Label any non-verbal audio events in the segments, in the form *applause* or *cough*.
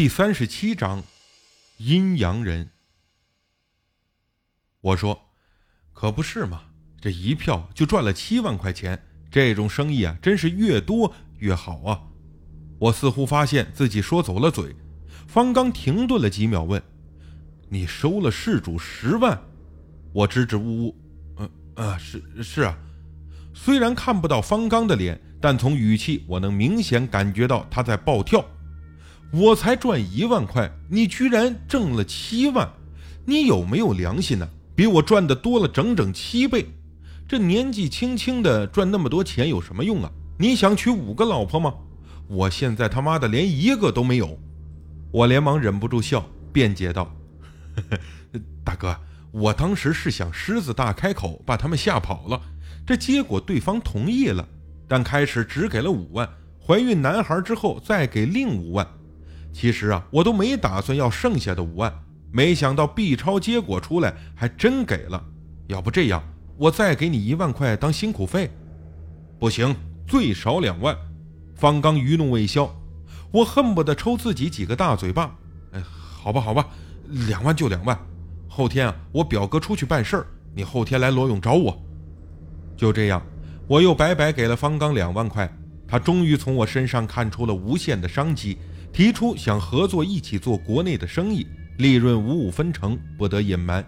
第三十七章，阴阳人。我说：“可不是嘛，这一票就赚了七万块钱，这种生意啊，真是越多越好啊！”我似乎发现自己说走了嘴。方刚停顿了几秒，问：“你收了事主十万？”我支支吾吾：“嗯啊，是是啊。”虽然看不到方刚的脸，但从语气我能明显感觉到他在暴跳。我才赚一万块，你居然挣了七万，你有没有良心呢？比我赚的多了整整七倍。这年纪轻轻的赚那么多钱有什么用啊？你想娶五个老婆吗？我现在他妈的连一个都没有。我连忙忍不住笑，辩解道：“呵 *laughs* 呵大哥，我当时是想狮子大开口，把他们吓跑了。这结果对方同意了，但开始只给了五万，怀孕男孩之后再给另五万。”其实啊，我都没打算要剩下的五万，没想到 B 超结果出来还真给了。要不这样，我再给你一万块当辛苦费。不行，最少两万。方刚余怒未消，我恨不得抽自己几个大嘴巴。哎，好吧，好吧，两万就两万。后天啊，我表哥出去办事儿，你后天来罗勇找我。就这样，我又白白给了方刚两万块。他终于从我身上看出了无限的商机。提出想合作一起做国内的生意，利润五五分成，不得隐瞒。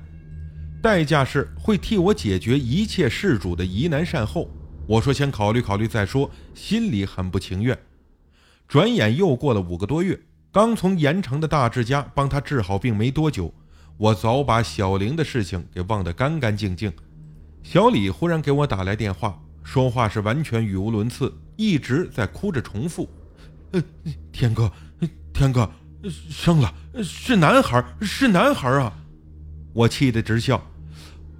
代价是会替我解决一切事主的疑难善后。我说先考虑考虑再说，心里很不情愿。转眼又过了五个多月，刚从盐城的大志家帮他治好病没多久，我早把小玲的事情给忘得干干净净。小李忽然给我打来电话，说话是完全语无伦次，一直在哭着重复：“呃，天哥。”天哥，生了是男孩，是男孩啊！我气得直笑。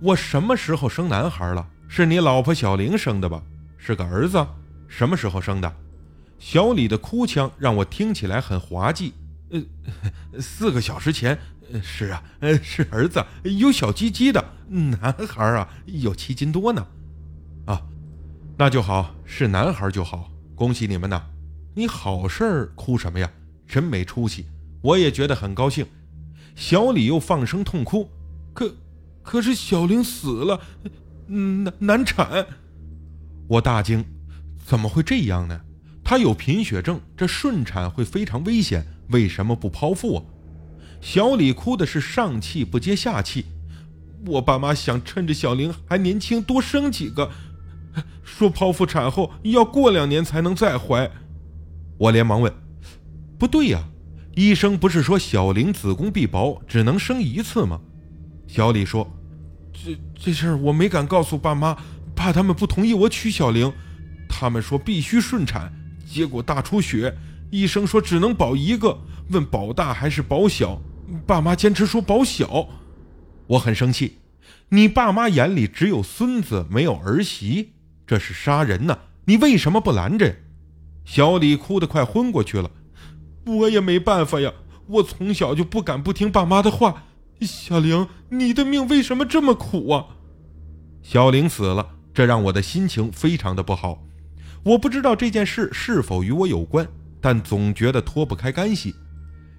我什么时候生男孩了？是你老婆小玲生的吧？是个儿子？什么时候生的？小李的哭腔让我听起来很滑稽。呃，四个小时前。是啊，呃，是儿子，有小鸡鸡的男孩啊，有七斤多呢。啊，那就好，是男孩就好，恭喜你们呐！你好事儿哭什么呀？真没出息，我也觉得很高兴。小李又放声痛哭，可可是小玲死了，难难产。我大惊，怎么会这样呢？她有贫血症，这顺产会非常危险，为什么不剖腹啊？小李哭的是上气不接下气。我爸妈想趁着小玲还年轻多生几个，说剖腹产后要过两年才能再怀。我连忙问。不对呀，医生不是说小玲子宫壁薄，只能生一次吗？小李说：“这这事儿我没敢告诉爸妈，怕他们不同意我娶小玲。他们说必须顺产，结果大出血，医生说只能保一个，问保大还是保小，爸妈坚持说保小。我很生气，你爸妈眼里只有孙子没有儿媳，这是杀人呐！你为什么不拦着？”小李哭得快昏过去了。我也没办法呀，我从小就不敢不听爸妈的话。小玲，你的命为什么这么苦啊？小玲死了，这让我的心情非常的不好。我不知道这件事是否与我有关，但总觉得脱不开干系。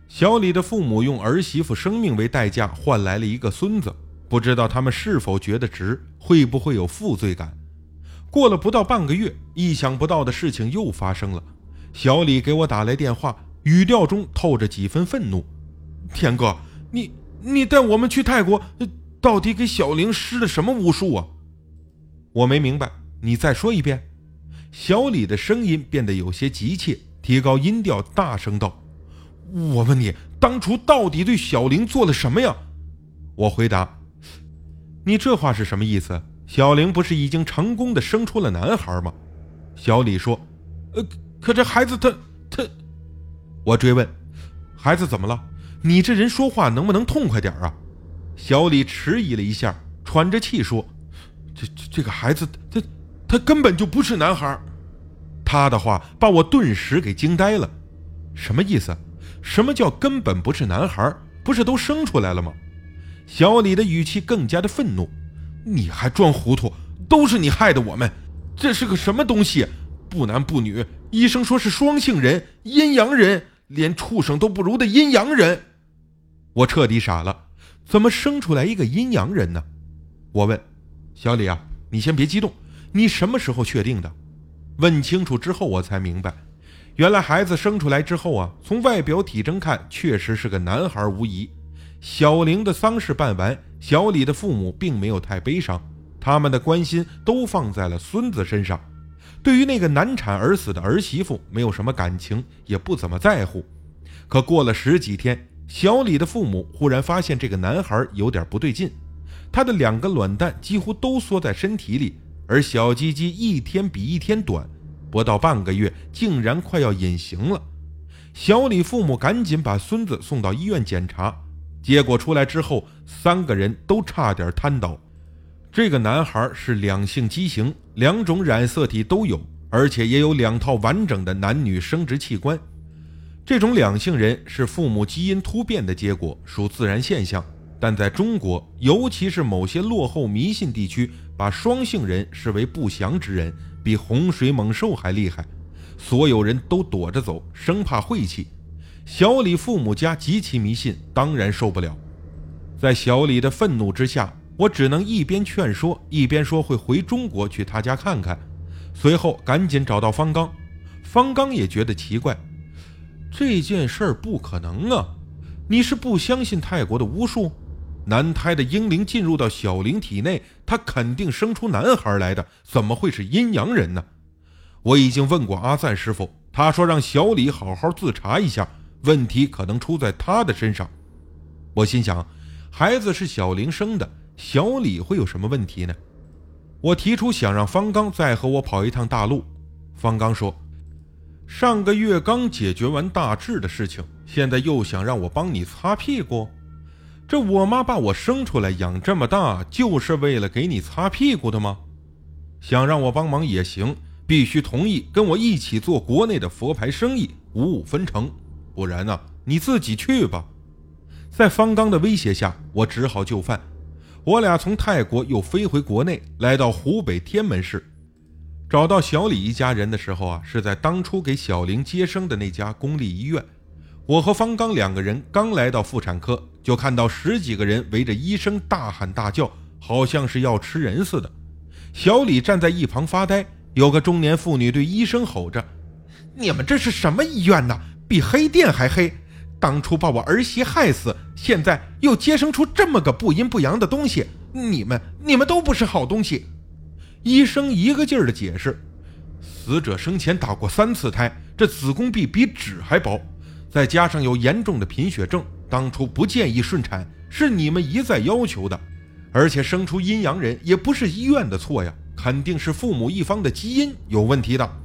小李的父母用儿媳妇生命为代价换来了一个孙子，不知道他们是否觉得值，会不会有负罪感？过了不到半个月，意想不到的事情又发生了。小李给我打来电话。语调中透着几分愤怒，天哥，你你带我们去泰国，到底给小玲施了什么巫术啊？我没明白，你再说一遍。小李的声音变得有些急切，提高音调，大声道：“我问你，当初到底对小玲做了什么呀？”我回答：“你这话是什么意思？小玲不是已经成功的生出了男孩吗？”小李说：“呃，可这孩子他他……”我追问：“孩子怎么了？你这人说话能不能痛快点啊？”小李迟疑了一下，喘着气说：“这这这个孩子，他他根本就不是男孩。”他的话把我顿时给惊呆了。什么意思？什么叫根本不是男孩？不是都生出来了吗？小李的语气更加的愤怒：“你还装糊涂？都是你害的我们！这是个什么东西？不男不女，医生说是双性人，阴阳人。”连畜生都不如的阴阳人。我彻底傻了，怎么生出来一个阴阳人呢？我问小李啊，你先别激动，你什么时候确定的？问清楚之后，我才明白，原来孩子生出来之后啊，从外表体征看，确实是个男孩无疑。小玲的丧事办完，小李的父母并没有太悲伤，他们的关心都放在了孙子身上。对于那个难产而死的儿媳妇，没有什么感情，也不怎么在乎。可过了十几天，小李的父母忽然发现这个男孩有点不对劲，他的两个卵蛋几乎都缩在身体里。而小鸡鸡一天比一天短，不到半个月，竟然快要隐形了。小李父母赶紧把孙子送到医院检查，结果出来之后，三个人都差点瘫倒。这个男孩是两性畸形，两种染色体都有，而且也有两套完整的男女生殖器官。这种两性人是父母基因突变的结果，属自然现象。但在中国，尤其是某些落后迷信地区，把双性人视为不祥之人，比洪水猛兽还厉害。所有人都躲着走，生怕晦气。小李父母家极其迷信，当然受不了。在小李的愤怒之下，我只能一边劝说，一边说会回中国去他家看看。随后赶紧找到方刚，方刚也觉得奇怪，这件事儿不可能啊！你是不相信泰国的巫术？男胎的婴灵进入到小灵体内，他肯定生出男孩来的，怎么会是阴阳人呢？我已经问过阿赞师傅，他说让小李好好自查一下，问题可能出在他的身上。我心想，孩子是小玲生的，小李会有什么问题呢？我提出想让方刚再和我跑一趟大陆。方刚说，上个月刚解决完大志的事情，现在又想让我帮你擦屁股。这我妈把我生出来养这么大，就是为了给你擦屁股的吗？想让我帮忙也行，必须同意跟我一起做国内的佛牌生意，五五分成。不然呢，你自己去吧。在方刚的威胁下，我只好就范。我俩从泰国又飞回国内，来到湖北天门市，找到小李一家人的时候啊，是在当初给小玲接生的那家公立医院。我和方刚两个人刚来到妇产科。就看到十几个人围着医生大喊大叫，好像是要吃人似的。小李站在一旁发呆。有个中年妇女对医生吼着：“你们这是什么医院呢？比黑店还黑！当初把我儿媳害死，现在又接生出这么个不阴不阳的东西，你们你们都不是好东西！”医生一个劲儿的解释：“死者生前打过三次胎，这子宫壁比纸还薄，再加上有严重的贫血症。”当初不建议顺产，是你们一再要求的，而且生出阴阳人也不是医院的错呀，肯定是父母一方的基因有问题的。